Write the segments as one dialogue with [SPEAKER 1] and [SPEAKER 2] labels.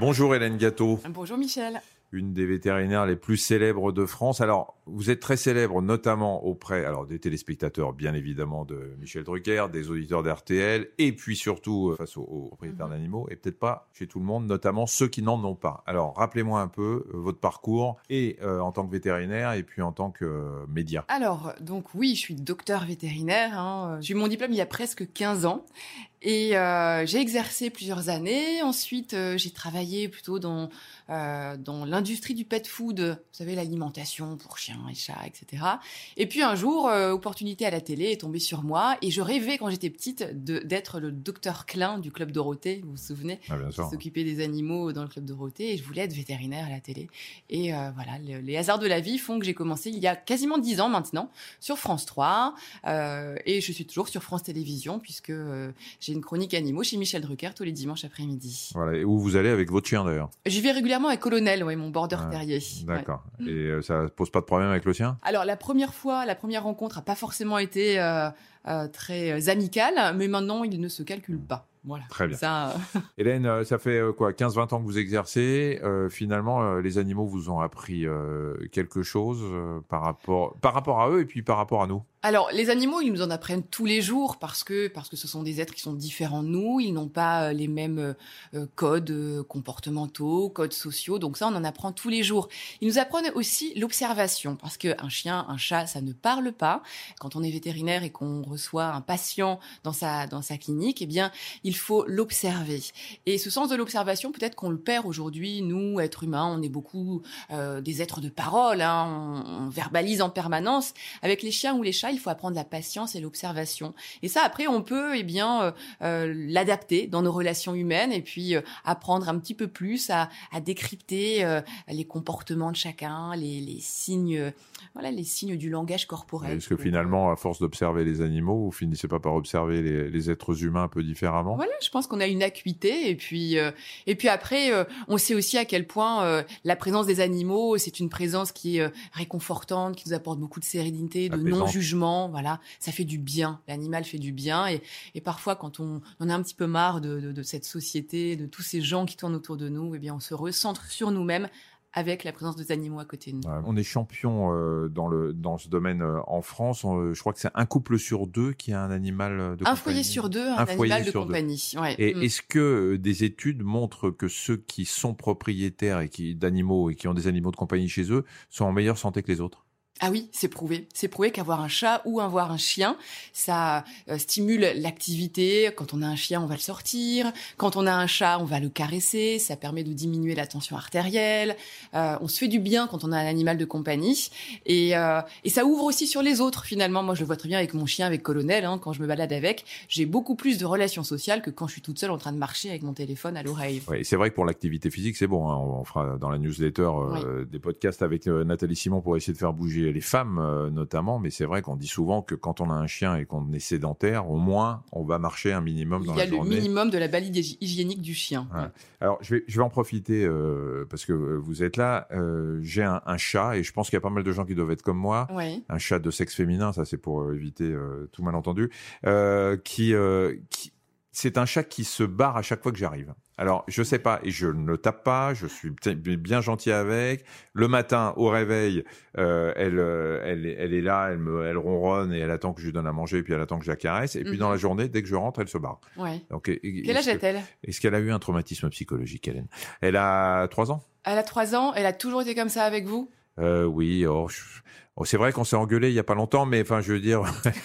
[SPEAKER 1] Bonjour Hélène Gâteau.
[SPEAKER 2] Bonjour Michel
[SPEAKER 1] une des vétérinaires les plus célèbres de France. Alors, vous êtes très célèbre, notamment auprès alors des téléspectateurs, bien évidemment, de Michel Drucker, des auditeurs d'RTL, et puis surtout euh, face aux, propriétaires mhm. d'animaux, et peut-être pas chez tout le monde, notamment ceux qui n'en ont pas. Alors, rappelez-moi un peu euh, votre parcours, et euh, en tant que vétérinaire, et puis en tant que média.
[SPEAKER 2] Alors, donc oui, je suis docteur vétérinaire. Hein. J'ai eu mon diplôme il y a presque 15 ans, et j'ai exercé plusieurs années. Ensuite, j'ai travaillé plutôt dans euh, dans l'industrie du pet food, vous savez, l'alimentation pour chiens et chats, etc. Et puis un jour, euh, opportunité à la télé est tombée sur moi et je rêvais quand j'étais petite d'être le docteur Klein du club Dorothée, vous vous souvenez?
[SPEAKER 1] Ah,
[SPEAKER 2] S'occuper des animaux dans le club Dorothée et je voulais être vétérinaire à la télé. Et euh, voilà, les hasards de la vie font que j'ai commencé il y a quasiment dix ans maintenant sur France 3 et je suis toujours sur France Télévisions puisque j'ai une chronique animaux chez Michel Drucker tous les dimanches après-midi.
[SPEAKER 1] Voilà, et où vous allez avec votre chien d'ailleurs
[SPEAKER 2] J'y vais régulièrement avec Colonel, mon border terrier.
[SPEAKER 1] D'accord. Et euh, ça pose pas de problème avec le sien?
[SPEAKER 2] Alors la première fois, la première rencontre a pas forcément été euh, euh, très amicale, mais maintenant il ne se calcule pas. Voilà.
[SPEAKER 1] Très bien. Ça, Hélène, ça fait quoi 15-20 ans que vous exercez. finalement, les animaux vous ont appris quelque chose par, rapport, par rapport à eux et puis par rapport à nous?
[SPEAKER 2] Alors, les animaux, ils nous en apprennent tous les jours parce que parce que ce sont des êtres qui sont différents de nous. Ils n'ont pas euh, les mêmes euh, euh, codes comportementaux, codes sociaux. Donc ça, on en apprend tous les jours. Ils nous apprennent aussi l'observation parce que un chien, un chat, ça ne parle pas. Quand on est vétérinaire et qu'on reçoit un patient dans sa dans sa clinique, eh bien, il faut l'observer. Et ce sens de l'observation, peut-être qu'on le perd aujourd'hui. Nous, êtres humains, on est beaucoup des êtres de parole. Hein. On, on verbalise en permanence. Avec les chiens ou les chats il faut apprendre la patience et l'observation. Et ça, après, on peut eh bien euh, euh, l'adapter dans nos relations humaines et puis euh, apprendre un petit peu plus à, décrypter les comportements de chacun, les, les signes, voilà, les signes du langage corporel.
[SPEAKER 1] Est-ce que finalement, à force d'observer les animaux, vous finissez pas par observer les, êtres humains un peu différemment?
[SPEAKER 2] Voilà, je pense qu'on a une acuité et puis et puis après, on sait aussi à quel point la présence des animaux, c'est une présence qui est réconfortante, qui nous apporte beaucoup de sérénité, de voilà, ça fait du bien. L'animal fait du bien et, parfois quand on, en a un petit peu marre de, cette société, de tous ces gens qui tournent autour de nous, eh bien on se recentre sur nous-mêmes avec la présence des animaux à côté de nous.
[SPEAKER 1] on est champion euh, dans, le, dans ce domaine euh, en France. je crois que c'est un couple sur deux qui a un animal de compagnie.
[SPEAKER 2] Un foyer sur deux, un, animal de compagnie.
[SPEAKER 1] Et mm. est-ce que euh, des études montrent que ceux qui sont propriétaires et qui d'animaux et qui ont des animaux de compagnie chez eux sont en meilleure santé que les autres?
[SPEAKER 2] Ah oui, c'est prouvé. C'est prouvé qu'avoir un chat ou avoir un chien, ça euh, stimule l'activité. Quand on a un chien, on va le sortir. Quand on a un chat, on va le caresser. Ça permet de diminuer la tension artérielle. Euh, on se fait du bien quand on a un animal de compagnie. Et, euh, et, ça ouvre aussi sur les autres, finalement. Moi, je le vois très bien avec mon chien, avec Colonel. Hein, quand je me balade avec, j'ai beaucoup plus de relations sociales que quand je suis toute seule en train de marcher avec mon téléphone à l'oreille.
[SPEAKER 1] Oui, c'est vrai que pour l'activité physique, c'est bon. Hein. On fera dans la newsletter des podcasts avec Nathalie Simon pour essayer de faire bouger les femmes euh, notamment, mais c'est vrai qu'on dit souvent que quand on a un chien et qu'on est sédentaire, au moins on va marcher un minimum dans la
[SPEAKER 2] journée. Il y a le minimum de la balide hygiénique du chien.
[SPEAKER 1] Alors je vais, je vais en profiter euh, parce que vous êtes là. Euh, j'ai un, chat et je pense qu'il y a pas mal de gens qui doivent être comme moi. Un chat de sexe féminin, ça c'est pour éviter tout malentendu, qui, qui c'est un chat qui se barre à chaque fois que j'arrive. Alors, je sais pas, et je ne tape pas, je suis bien gentil avec. Le matin, au réveil, euh, elle, euh, elle, elle est là, elle me, elle ronronne et elle attend que je lui donne à manger, et puis elle attend que je la caresse. Et puis dans la mhm. journée, dès que je rentre, elle se barre.
[SPEAKER 2] Ouais. Donc, Quel âge a-t-elle?
[SPEAKER 1] Est-ce qu'elle a eu un traumatisme psychologique, Hélène? Elle a trois ans?
[SPEAKER 2] Elle a trois ans. Elle a toujours été comme ça avec vous?
[SPEAKER 1] Euh, Oui. Oh, Oh, c'est vrai qu'on s'est engueulé il y a pas longtemps, mais enfin, je veux dire,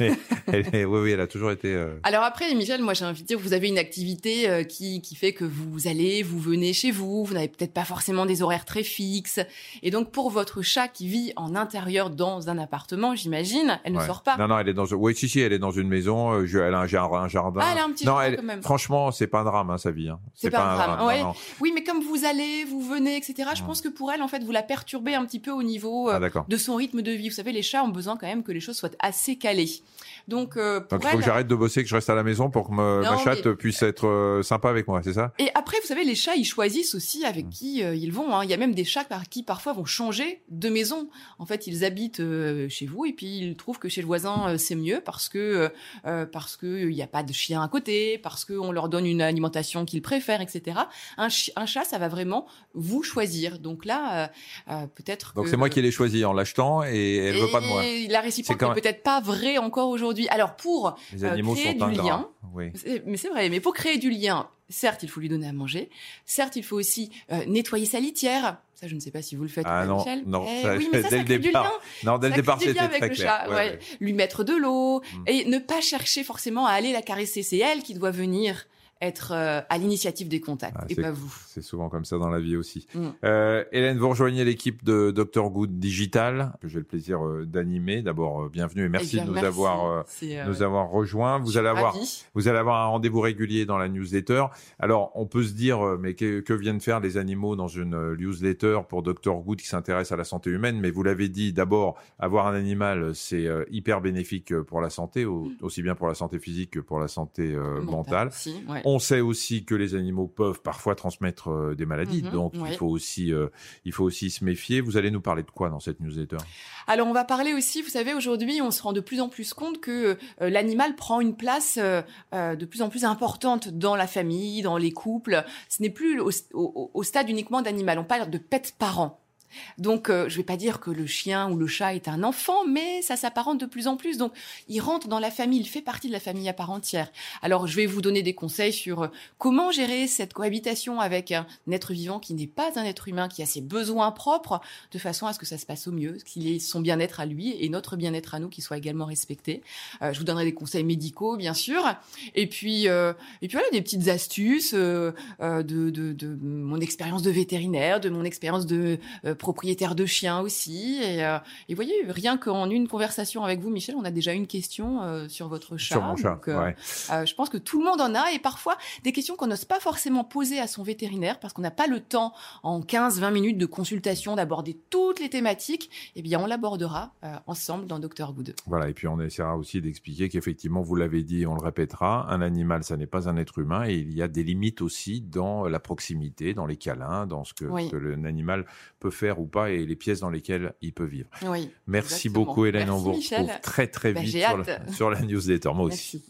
[SPEAKER 1] oui, oui, elle a toujours été. Euh,
[SPEAKER 2] Alors après, Michel, moi j'ai envie de dire, vous avez une activité euh, qui qui fait que vous allez, vous venez chez vous, vous n'avez peut-être pas forcément des horaires très fixes, et donc pour votre chat qui vit en intérieur dans un appartement, j'imagine, elle ne sort pas.
[SPEAKER 1] Non, non, elle est dans. Oui, si, si, elle est dans une maison. Euh, elle a un, jardin.
[SPEAKER 2] Ah, elle a un petit jardin quand même.
[SPEAKER 1] Franchement, c'est pas un drame, hein, sa vie. Hein.
[SPEAKER 2] C'est pas, un drame. Ouais. Oui, mais comme vous allez, vous venez, etc. Je pense que pour elle, en fait, vous la perturbez un petit peu au niveau ah, de son rythme de vie vie. Vous savez, les chats ont besoin quand même que les choses soient assez calées. Donc,
[SPEAKER 1] euh, il faut que j'arrête de bosser, que je reste à la maison pour que ma chatte puisse être euh, sympa avec moi, c'est ça?
[SPEAKER 2] Et après, vous savez, les chats, ils choisissent aussi avec mmh. qui euh, ils vont. Hein. Il y a même des chats qui parfois vont changer de maison. En fait, ils habitent chez vous et puis ils trouvent que chez le voisin c'est mieux parce que parce que il n'y a pas de chien à côté, parce qu'on leur donne une alimentation qu'ils préfèrent, etc. Un, un, chat, ça va vraiment vous choisir. Donc là, peut-être.
[SPEAKER 1] Donc c'est moi qui l'ai choisi en l'achetant et elle veut pas de moi.
[SPEAKER 2] La réciproque n'est peut-être pas vraie encore aujourd'hui alors pour
[SPEAKER 1] Les animaux créer du lien,
[SPEAKER 2] mais c'est vrai, mais pour créer du lien, certes, il faut lui donner à manger. Certes, il faut aussi euh, nettoyer sa litière. Ça, je ne sais pas si vous le faites,
[SPEAKER 1] ah, non,
[SPEAKER 2] Michel.
[SPEAKER 1] Non,
[SPEAKER 2] eh oui, mais ça,
[SPEAKER 1] dès
[SPEAKER 2] ça
[SPEAKER 1] le départ. Non, dès le départ, c'était très clair.
[SPEAKER 2] Ouais, Lui mettre de l'eau mm. et ne pas chercher forcément à aller la caresser. C'est elle qui doit venir être euh, à l'initiative des contacts ah, et pas vous.
[SPEAKER 1] C'est souvent comme ça dans la vie aussi. Mm. Euh, Hélène, vous rejoignez l'équipe de Dr Good Digital que j'ai le plaisir euh, d'animer. D'abord, bienvenue et merci eh de nous avoir nous avoir rejoints. Vous allez avoir vous allez avoir un rendez-vous régulier dans la newsletter. Alors, on peut se dire mais que, que, viennent faire les animaux dans une newsletter pour Dr Good qui s'intéresse à la santé humaine? Mais vous l'avez dit, d'abord, avoir un animal, c'est hyper bénéfique pour la santé, mm. aussi bien pour la santé physique que pour la santé mentale. On sait aussi que les animaux peuvent parfois transmettre euh, des maladies, mhm, donc il faut aussi euh, il faut aussi se méfier. Vous allez nous parler de quoi dans cette newsletter?
[SPEAKER 2] Alors on va parler aussi, vous savez, aujourd'hui on se rend de plus en plus compte que euh, l'animal prend une place de plus en plus importante dans la famille, dans les couples. Ce n'est plus au, au stade uniquement d'animal. On parle de pet parents. Donc, euh, je ne vais pas dire que le chien ou le chat est un enfant, mais ça s'apparente de plus en plus. Donc, il rentre dans la famille, il fait partie de la famille à part entière. Alors, je vais vous donner des conseils sur euh, comment gérer cette cohabitation avec un être vivant qui n'est pas un être humain, qui a ses besoins propres, de façon à ce que ça se passe au mieux, qu'il ait son bien-être à lui et notre bien-être à nous qui soit également respecté. Euh, je vous donnerai des conseils médicaux, bien sûr, et puis et puis voilà des petites astuces de, de, de, mon expérience de vétérinaire, de mon expérience de propriétaire de chiens aussi. Et, euh, et voyez, rien qu'en une conversation avec vous, Michel, on a déjà une question euh, sur votre chat.
[SPEAKER 1] Sur mon chat,
[SPEAKER 2] euh, je pense que tout le monde en a et parfois des questions qu'on n'ose pas forcément poser à son vétérinaire parce qu'on n'a pas le temps en 15-20 minutes de consultation d'aborder toutes les thématiques. Eh bien, on l'abordera ensemble dans Docteur Good.
[SPEAKER 1] Voilà, et puis on essaiera aussi d'expliquer qu'effectivement, vous l'avez dit, on le répétera, un animal, ça n'est pas un être humain et il y a des limites aussi dans la proximité, dans les câlins, dans ce que, que l'animal peut faire ou pas et les pièces dans lesquelles il peut vivre.
[SPEAKER 2] Oui,
[SPEAKER 1] Merci beaucoup Hélène, on vous retrouve très très bah, vite sur, la, sur la newsletter. Moi aussi.